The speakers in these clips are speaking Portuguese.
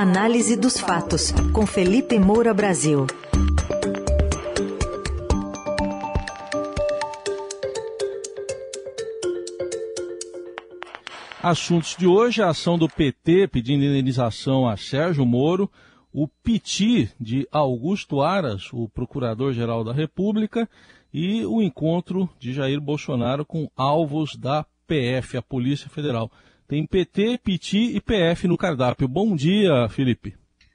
Análise dos fatos, com Felipe Moura Brasil. Assuntos de hoje: a ação do PT pedindo indenização a Sérgio Moro, o piti de Augusto Aras, o procurador-geral da República, e o encontro de Jair Bolsonaro com alvos da PF, a Polícia Federal. Tem PT, PT e PF no cardápio. Bom dia, Felipe.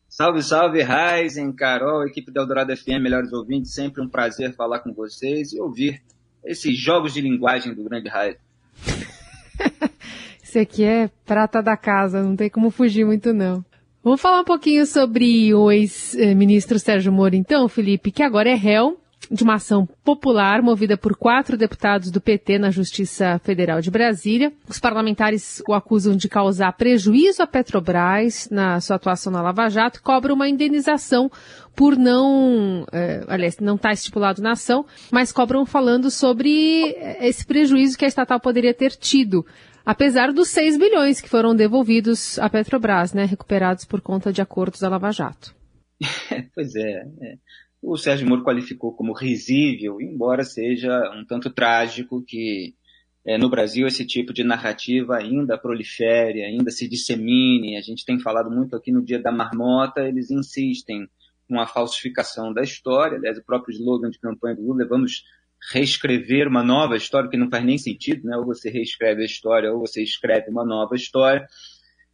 Salve, salve, Raizen, Carol, equipe da Eldorado FM, melhores ouvintes. Sempre um prazer falar com vocês e ouvir esses jogos de linguagem do grande Raizen. Esse aqui é prata da casa, não tem como fugir muito não. Vamos falar um pouquinho sobre o ex-ministro Sérgio Moro, então, Felipe, que agora é réu de uma ação popular movida por quatro deputados do PT na Justiça Federal de Brasília. Os parlamentares o acusam de causar prejuízo à Petrobras na sua atuação na Lava Jato e cobram uma indenização por não, é, aliás, não está estipulado na ação, mas cobram falando sobre esse prejuízo que a estatal poderia ter tido. Apesar dos 6 bilhões que foram devolvidos à Petrobras, né, recuperados por conta de acordos da Lava Jato. pois é, é o Sérgio Moro qualificou como risível, embora seja um tanto trágico que é, no Brasil esse tipo de narrativa ainda prolifere, ainda se dissemine. A gente tem falado muito aqui no Dia da Marmota, eles insistem com a falsificação da história. Aliás, o próprio slogan de campanha do Lula, vamos reescrever uma nova história, que não faz nem sentido, né? Ou você reescreve a história, ou você escreve uma nova história.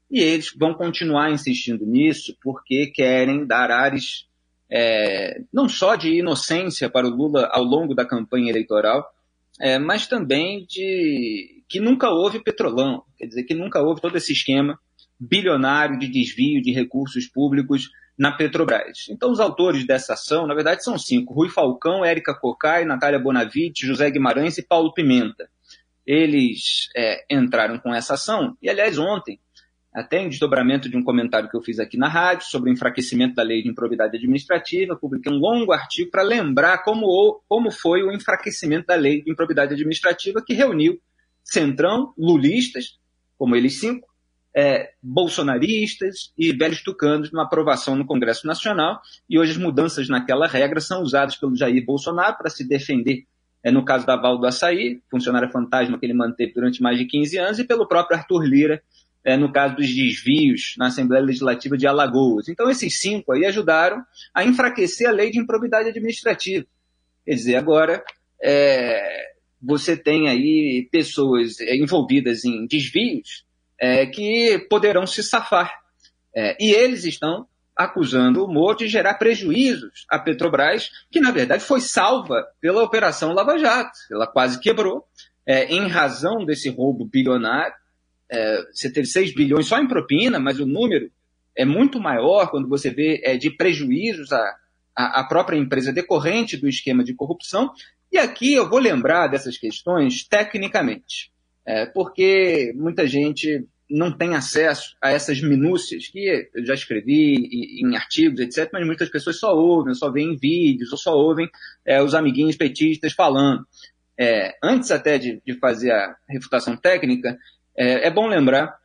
E eles vão continuar insistindo nisso porque querem dar ares é, não só de inocência para o Lula ao longo da campanha eleitoral, é, mas também de que nunca houve petrolão, quer dizer, que nunca houve todo esse esquema bilionário de desvio de recursos públicos na Petrobras. Então, os autores dessa ação, na verdade, são cinco: Rui Falcão, Érica Cocai, Natália Bonavite, José Guimarães e Paulo Pimenta. Eles é, entraram com essa ação, e aliás, ontem, até em desdobramento de um comentário que eu fiz aqui na rádio sobre o enfraquecimento da lei de improbidade administrativa, publiquei um longo artigo para lembrar como, como foi o enfraquecimento da lei de improbidade administrativa que reuniu centrão, lulistas, como eles cinco, é, bolsonaristas e velhos tucanos numa aprovação no Congresso Nacional, e hoje as mudanças naquela regra são usadas pelo Jair Bolsonaro para se defender, é, no caso da Val do Açaí, funcionária fantasma que ele manteve durante mais de 15 anos, e pelo próprio Arthur Lira, é, no caso dos desvios na Assembleia Legislativa de Alagoas. Então, esses cinco aí ajudaram a enfraquecer a lei de improbidade administrativa. Quer dizer, agora é, você tem aí pessoas é, envolvidas em desvios é, que poderão se safar. É, e eles estão acusando o Moro de gerar prejuízos à Petrobras, que na verdade foi salva pela Operação Lava Jato. Ela quase quebrou é, em razão desse roubo bilionário é, você teve 6 bilhões só em propina, mas o número é muito maior quando você vê é, de prejuízos à, à, própria empresa decorrente do esquema de corrupção. E aqui eu vou lembrar dessas questões tecnicamente, é, porque muita gente não tem acesso a essas minúcias que eu já escrevi em artigos, etc., mas muitas pessoas só ouvem, só veem vídeos, ou só ouvem é, os amiguinhos petistas falando. É, antes até de, de, fazer a refutação técnica, é, é bom lembrar,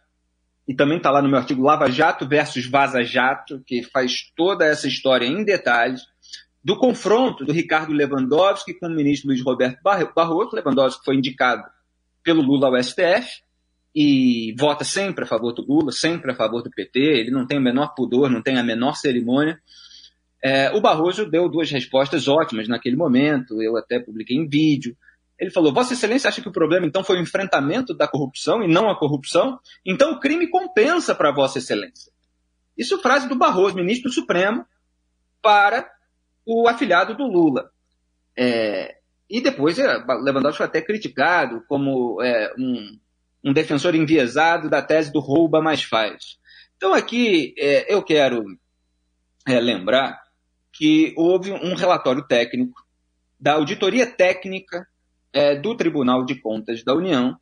e também está lá no meu artigo Lava Jato versus Vaza Jato, que faz toda essa história em detalhes, do confronto do Ricardo Lewandowski com o ministro Luiz Roberto Barroso. Lewandowski foi indicado pelo Lula ao STF e vota sempre a favor do Lula, sempre a favor do PT. Ele não tem o menor pudor, não tem a menor cerimônia. É, o Barroso deu duas respostas ótimas naquele momento, eu até publiquei em vídeo. Ele falou: Vossa Excelência acha que o problema então foi o enfrentamento da corrupção e não a corrupção? Então o crime compensa para Vossa Excelência. Isso frase do Barroso, ministro Supremo, para o afilhado do Lula. É, e depois é, Lewandowski foi até criticado como é, um, um, defensor enviesado da tese do rouba mais faz. Então aqui é, eu quero é, lembrar que houve um relatório técnico da auditoria técnica é, do Tribunal de Contas da União,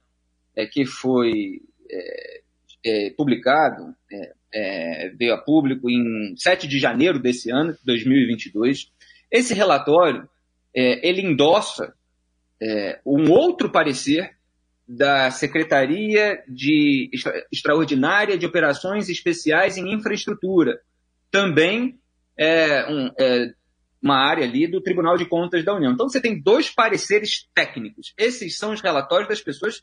é, que foi é, é publicado, é, é, veio a público em 7 de janeiro desse ano, 2022. Esse relatório, ele endossa um outro parecer da Secretaria de Extraordinária de Operações Especiais em Infraestrutura. Também é, um, é, uma área ali do Tribunal de Contas da União. Então você tem dois pareceres técnicos. Esses são os relatórios das pessoas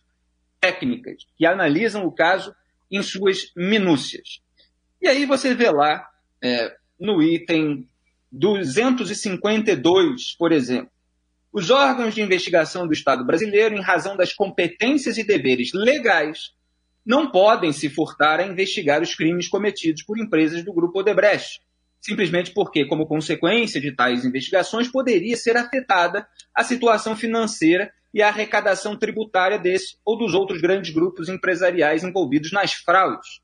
técnicas que analisam o caso em suas minúcias. E aí você vê lá é, no item 252, por exemplo, os órgãos de investigação do Estado brasileiro, em razão das competências e deveres legais, não podem se furtar a investigar os crimes cometidos por empresas do Grupo Odebrecht, simplesmente porque, como consequência de tais investigações, poderia ser afetada a situação financeira e a arrecadação tributária desse ou dos outros grandes grupos empresariais envolvidos nas fraudes.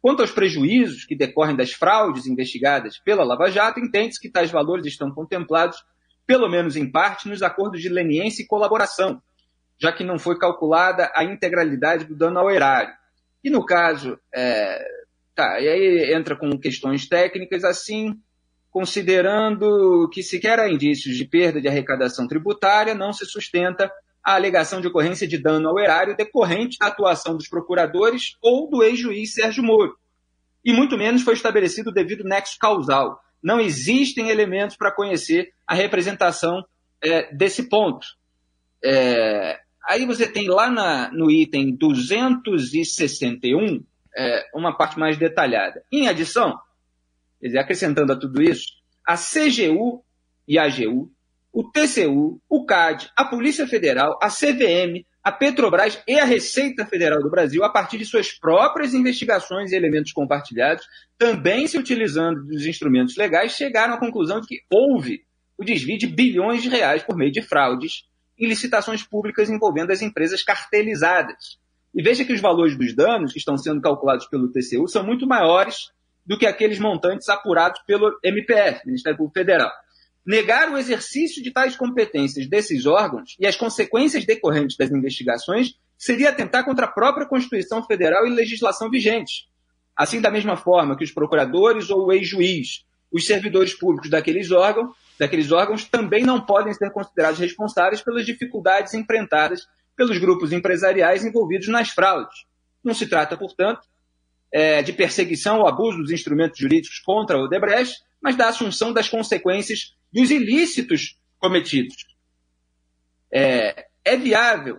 Quanto aos prejuízos que decorrem das fraudes investigadas pela Lava Jato, entende-se que tais valores estão contemplados pelo menos em parte, nos acordos de leniência e colaboração, já que não foi calculada a integralidade do dano ao erário. E no caso, é, tá, e aí entra com questões técnicas, assim, considerando que sequer há indícios de perda de arrecadação tributária, não se sustenta a alegação de ocorrência de dano ao erário decorrente da atuação dos procuradores ou do ex-juiz Sérgio Moro. E muito menos foi estabelecido o devido nexo causal, não existem elementos para conhecer a representação é, desse ponto. É, aí você tem lá na, no item 261 é, uma parte mais detalhada. Em adição, dizer, acrescentando a tudo isso, a CGU e a AGU, o TCU, o CAD, a Polícia Federal, a CVM, a Petrobras e a Receita Federal do Brasil, a partir de suas próprias investigações e elementos compartilhados, também se utilizando dos instrumentos legais, chegaram à conclusão de que houve o desvio de bilhões de reais por meio de fraudes em licitações públicas envolvendo as empresas cartelizadas. E veja que os valores dos danos que estão sendo calculados pelo TCU são muito maiores do que aqueles montantes apurados pelo MPF, Ministério Público Federal. Negar o exercício de tais competências desses órgãos e as consequências decorrentes das investigações seria atentar contra a própria Constituição Federal e legislação vigente. Assim, da mesma forma que os procuradores ou o ex-juiz, os servidores públicos daqueles órgãos, daqueles órgãos também não podem ser considerados responsáveis pelas dificuldades enfrentadas pelos grupos empresariais envolvidos nas fraudes. Não se trata, portanto, é, de perseguição ou abuso dos instrumentos jurídicos contra o Odebrecht, mas da assunção das consequências dos ilícitos cometidos. É, é viável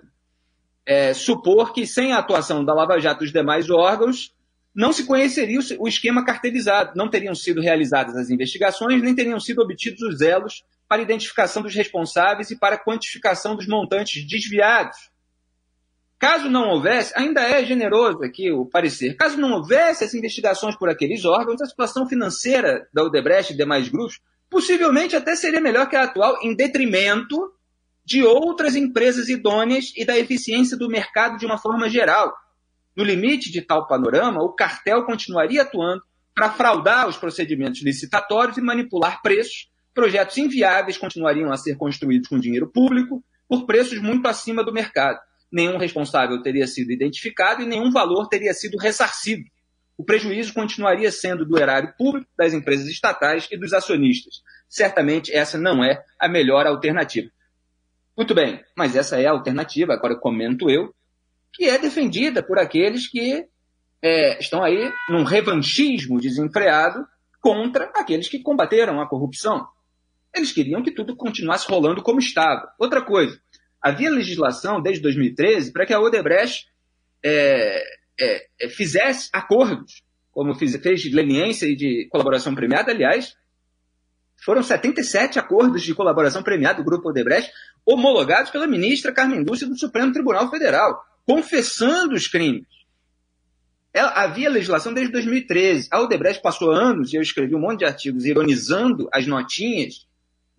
é, supor que, sem a atuação da Lava Jato e dos demais órgãos, não se conheceria o esquema cartelizado, não teriam sido realizadas as investigações, nem teriam sido obtidos os elos para identificação dos responsáveis e para quantificação dos montantes desviados. Caso não houvesse, ainda é generoso aqui o parecer, caso não houvesse as investigações por aqueles órgãos, a situação financeira da Odebrecht e demais grupos possivelmente até seria melhor que a atual, em detrimento de outras empresas idôneas e da eficiência do mercado de uma forma geral. No limite de tal panorama, o cartel continuaria atuando para fraudar os procedimentos licitatórios e manipular preços. Projetos inviáveis continuariam a ser construídos com dinheiro público por preços muito acima do mercado. Nenhum responsável teria sido identificado e nenhum valor teria sido ressarcido o prejuízo continuaria sendo do erário público, das empresas estatais e dos acionistas. Certamente essa não é a melhor alternativa. Muito bem, mas essa é a alternativa, agora comento eu, que é defendida por aqueles que é, estão aí num revanchismo desenfreado contra aqueles que combateram a corrupção. Eles queriam que tudo continuasse rolando como estava. Outra coisa, havia legislação desde 2013 para que a Odebrecht é, é, é, fizesse acordos, como fiz, fez de leniência e de colaboração premiada, aliás, foram 77 acordos de colaboração premiada do Grupo Odebrecht, homologados pela ministra Carmen Lúcia do Supremo Tribunal Federal, confessando os crimes. Ela, havia legislação desde 2013. A Odebrecht passou anos, e eu escrevi um monte de artigos ironizando as notinhas,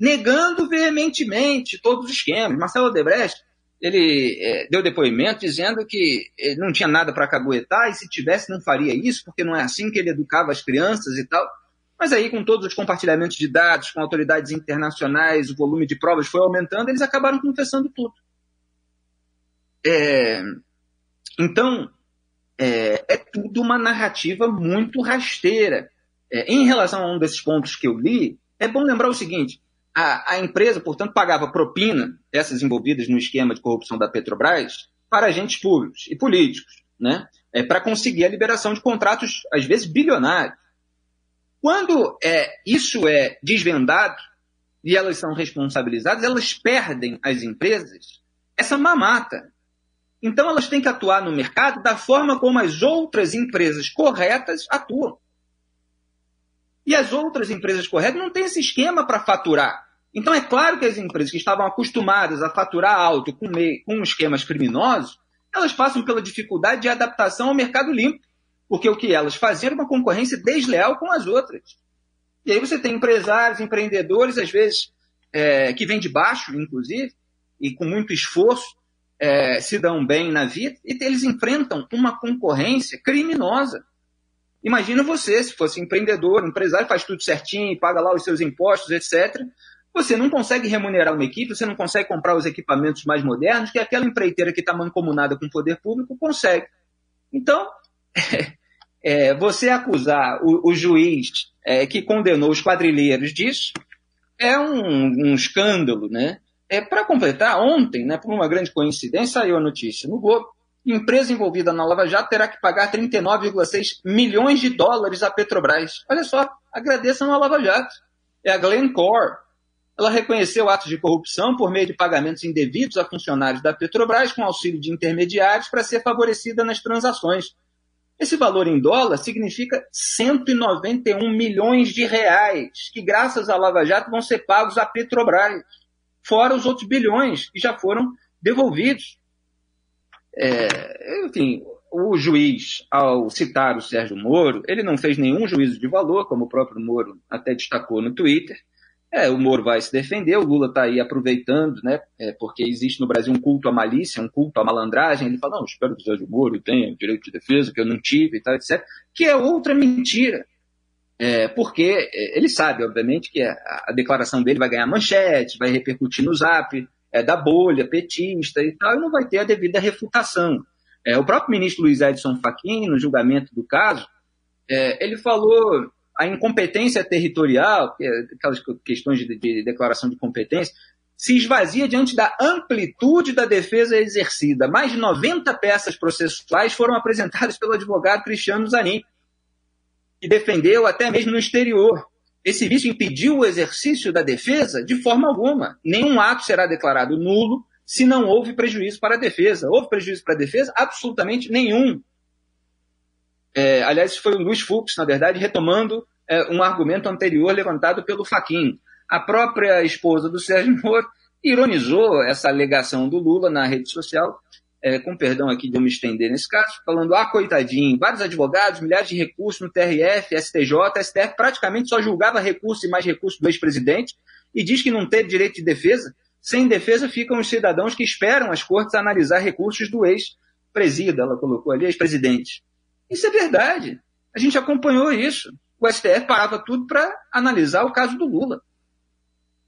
negando veementemente todos os esquemas. Marcelo Odebrecht ele é, deu depoimento dizendo que ele não tinha nada para caguetar e se tivesse não faria isso, porque não é assim que ele educava as crianças e tal. Mas aí, com todos os compartilhamentos de dados com autoridades internacionais, o volume de provas foi aumentando, eles acabaram confessando tudo. É, então, é, é, tudo uma narrativa muito rasteira. É, em relação a um desses pontos que eu li, é bom lembrar o seguinte: a, a empresa, portanto, pagava propina, essas envolvidas no esquema de corrupção da Petrobras, para agentes públicos e políticos, né? É, para conseguir a liberação de contratos, às vezes bilionários. Quando é, isso é desvendado e elas são responsabilizadas, elas perdem as empresas essa mamata. Então elas têm que atuar no mercado da forma como as outras empresas corretas atuam. E as outras empresas corretas não têm esse esquema para faturar. Então é claro que as empresas que estavam acostumadas a faturar alto com, meio, com esquemas criminosos, elas passam pela dificuldade de adaptação ao mercado limpo. Porque o que elas faziam era uma concorrência desleal com as outras. E aí você tem empresários, empreendedores, às vezes, é, que vêm de baixo, inclusive, e com muito esforço, é, se dão bem na vida, e eles enfrentam uma concorrência criminosa. Imagina você, se fosse empreendedor, empresário, faz tudo certinho, paga lá os seus impostos, etc. Você não consegue remunerar uma equipe, você não consegue comprar os equipamentos mais modernos que aquela empreiteira que está mancomunada com o poder público consegue. Então, é, você acusar o, o juiz é, que condenou os quadrilheiros disso é um, um escândalo, né? É, Para completar, ontem, né, por uma grande coincidência, saiu a notícia no Globo, empresa envolvida na Lava Jato terá que pagar 39,6 milhões de dólares à Petrobras. Olha só, agradeçam a Lava Jato. É a Glencore. Ela reconheceu atos de corrupção por meio de pagamentos indevidos a funcionários da Petrobras com auxílio de intermediários para ser favorecida nas transações. Esse valor em dólar significa 191 milhões de reais, que graças à Lava Jato vão ser pagos à Petrobras, fora os outros bilhões que já foram devolvidos. É, enfim, o juiz, ao citar o Sérgio Moro, ele não fez nenhum juízo de valor, como o próprio Moro até destacou no Twitter, é, o Moro vai se defender, o Lula está aí aproveitando, né? É, porque existe no Brasil um culto à malícia, um culto à malandragem. Ele fala, não, espero que o Sérgio Moro tenha direito de defesa, que eu não tive e tal, etc. Que é outra mentira. É, porque é, ele sabe, obviamente, que a, a, declaração dele vai ganhar manchete, vai repercutir no zap, é, da bolha petista e tal, e não vai ter a devida refutação. É, o próprio ministro Luiz Edson Fachin, no julgamento do caso, é, ele falou a incompetência territorial, é aquelas questões de, de declaração de competência, se esvazia diante da amplitude da defesa exercida. Mais de 90 peças processuais foram apresentadas pelo advogado Cristiano Zanin, que defendeu até mesmo no exterior. Esse vício impediu o exercício da defesa de forma alguma. Nenhum ato será declarado nulo se não houve prejuízo para a defesa. Houve prejuízo para a defesa? Absolutamente nenhum. É, aliás, foi o Luiz Fux, na verdade, retomando é, um argumento anterior levantado pelo Faquin. A própria esposa do Sérgio Moro ironizou essa alegação do Lula na rede social, é, com perdão aqui de eu me estender nesse caso, falando, ah, coitadinho, vários advogados, milhares de recursos no TRF, STJ, STF praticamente só julgava recursos e mais recursos do ex-presidente e diz que não teve direito de defesa. Sem defesa ficam os cidadãos que esperam as cortes analisar recursos do ex-presida, ela colocou ali, ex-presidente. Isso é verdade. A gente acompanhou isso. O STF parava tudo para analisar o caso do Lula.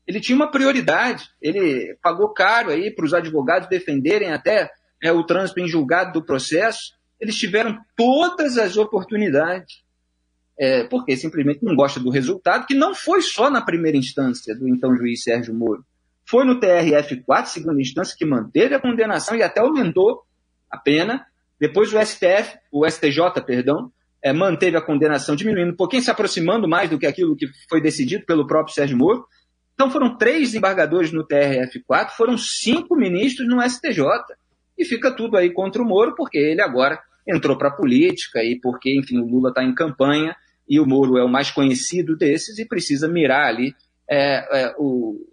Ele tinha uma prioridade. Ele pagou caro aí para os advogados defenderem até é, o trânsito em julgado do processo. Eles tiveram todas as oportunidades. É, porque simplesmente não gosta do resultado, que não foi só na primeira instância do então juiz Sérgio Moro. Foi no TRF4, segunda instância, que manteve a condenação e até aumentou a pena depois o STF, o STJ, perdão, é, manteve a condenação, diminuindo um pouquinho, se aproximando mais do que aquilo que foi decidido pelo próprio Sérgio Moro. Então foram três desembargadores no TRF4, foram cinco ministros no STJ. E fica tudo aí contra o Moro, porque ele agora entrou para a política e porque, enfim, o Lula está em campanha e o Moro é o mais conhecido desses e precisa mirar ali é, é, o,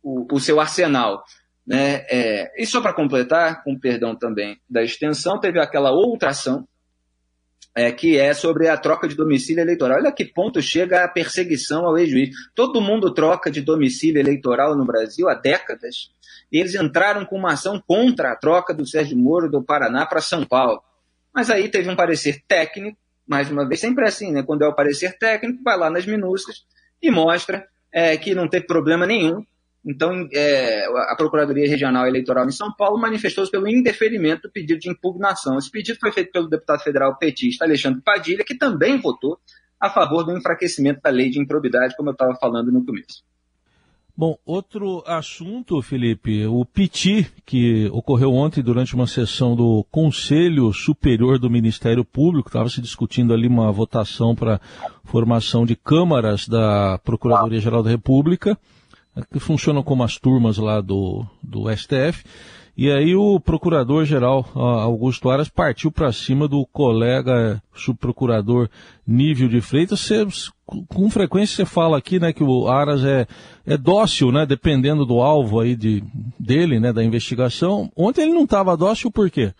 o, o seu arsenal. Né? É, e só para completar, com perdão também da extensão, teve aquela outra ação é, que é sobre a troca de domicílio eleitoral. Olha que ponto chega a perseguição ao ex-juiz. Todo mundo troca de domicílio eleitoral no Brasil há décadas. E eles entraram com uma ação contra a troca do Sérgio Moro do Paraná para São Paulo. Mas aí teve um parecer técnico, mais uma vez, sempre assim, né? Quando é o parecer técnico, vai lá nas minúsculas e mostra é, que não teve problema nenhum então, é, a Procuradoria Regional Eleitoral em São Paulo manifestou-se pelo indeferimento do pedido de impugnação. Esse pedido foi feito pelo deputado federal petista Alexandre Padilha, que também votou a favor do enfraquecimento da lei de improbidade, como eu estava falando no começo. Bom, outro assunto, Felipe, o PT, que ocorreu ontem durante uma sessão do Conselho Superior do Ministério Público, estava se discutindo ali uma votação para formação de câmaras da Procuradoria-Geral da República, que funcionam como as turmas lá do, do STF. E aí o procurador-geral Augusto Aras partiu para cima do colega subprocurador Nível de Freitas. Você, com frequência você fala aqui, né, que o Aras é, é dócil, né, dependendo do alvo aí de, dele, né, da investigação. Ontem ele não estava dócil por quê?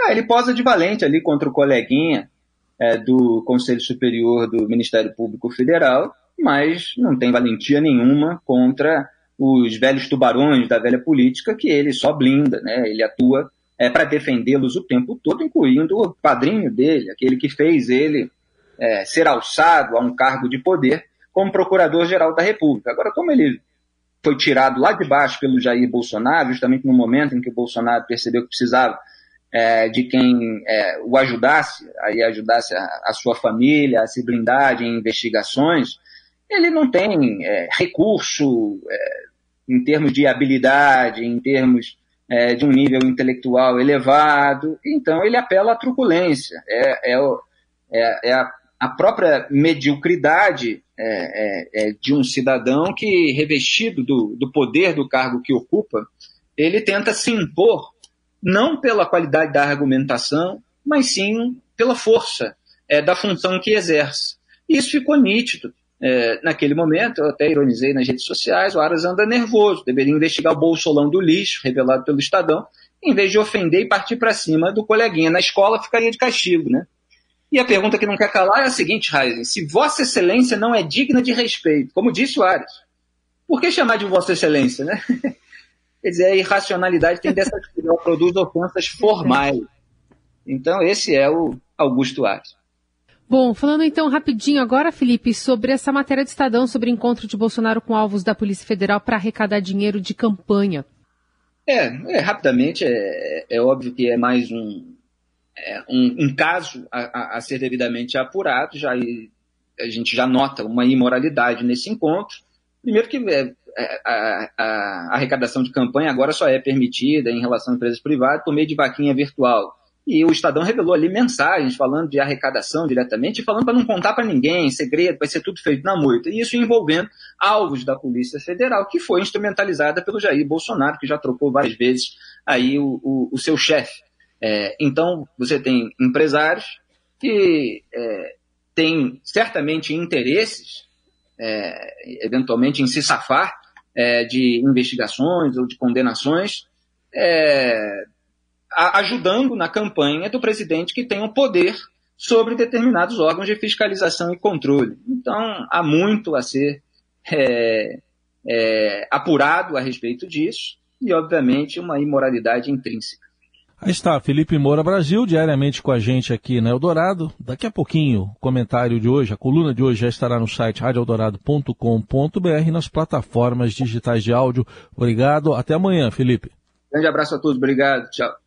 Ah, ele posa de valente ali contra o coleguinha é, do Conselho Superior do Ministério Público Federal, mas não tem valentia nenhuma contra os velhos tubarões da velha política que ele só blinda, né? Ele atua é, para defendê-los o tempo todo, incluindo o padrinho dele, aquele que fez ele é, ser alçado a um cargo de poder como Procurador-Geral da República. Agora, como ele foi tirado lá de baixo pelo Jair Bolsonaro, justamente no momento em que o Bolsonaro percebeu que precisava é, de quem é, o ajudasse, aí ajudasse a, a, sua família a se blindar de investigações, ele não tem é, recurso é, em termos de habilidade, em termos é, de um nível intelectual elevado, então ele apela à truculência. É, é, é, é a, a, própria mediocridade é, de um cidadão que, revestido do, do poder do cargo que ocupa, ele tenta se impor não pela qualidade da argumentação, mas sim pela força da função que exerce. Isso ficou nítido é, naquele momento, eu até ironizei nas redes sociais, o Aras anda nervoso, deveria investigar o bolsolão do lixo, revelado pelo Estadão, em vez de ofender e partir para cima do coleguinha. Na escola ficaria de castigo, né? E a pergunta que não quer calar é a seguinte, Heisen, se Vossa Excelência não é digna de respeito, como disse o Aras, por que chamar de Vossa Excelência, né? Quer dizer, a irracionalidade tem dessa produz ofensas formais. Então, esse é o Augusto Aras. Bom, falando então rapidinho agora, Felipe, sobre essa matéria de Estadão sobre encontro de Bolsonaro com alvos da Polícia Federal para arrecadar dinheiro de campanha. É, é rapidamente, é, é, óbvio que é mais um, é, um, um, caso a, a, ser devidamente apurado, já a gente já nota uma imoralidade nesse encontro. Primeiro que é, é, a, a, arrecadação de campanha agora só é permitida em relação a empresas privadas por meio de vaquinha virtual. E o Estadão revelou ali mensagens falando de arrecadação diretamente, falando para não contar para ninguém, segredo, vai ser tudo feito na moita. E isso envolvendo alvos da Polícia Federal, que foi instrumentalizada pelo Jair Bolsonaro, que já trocou várias vezes aí o, o, o seu chefe. É, então, você tem empresários que é, têm certamente interesses, é, eventualmente, em se safar é, de investigações ou de condenações, é, ajudando na campanha do presidente que tem o um poder sobre determinados órgãos de fiscalização e controle. Então, há muito a ser é, é, apurado a respeito disso e, obviamente, uma imoralidade intrínseca. Aí está, Felipe Moura Brasil, diariamente com a gente aqui na Eldorado. Daqui a pouquinho, o comentário de hoje, a coluna de hoje já estará no site radioeldorado.com.br e nas plataformas digitais de áudio. Obrigado, até amanhã, Felipe. Grande abraço a todos, obrigado, tchau.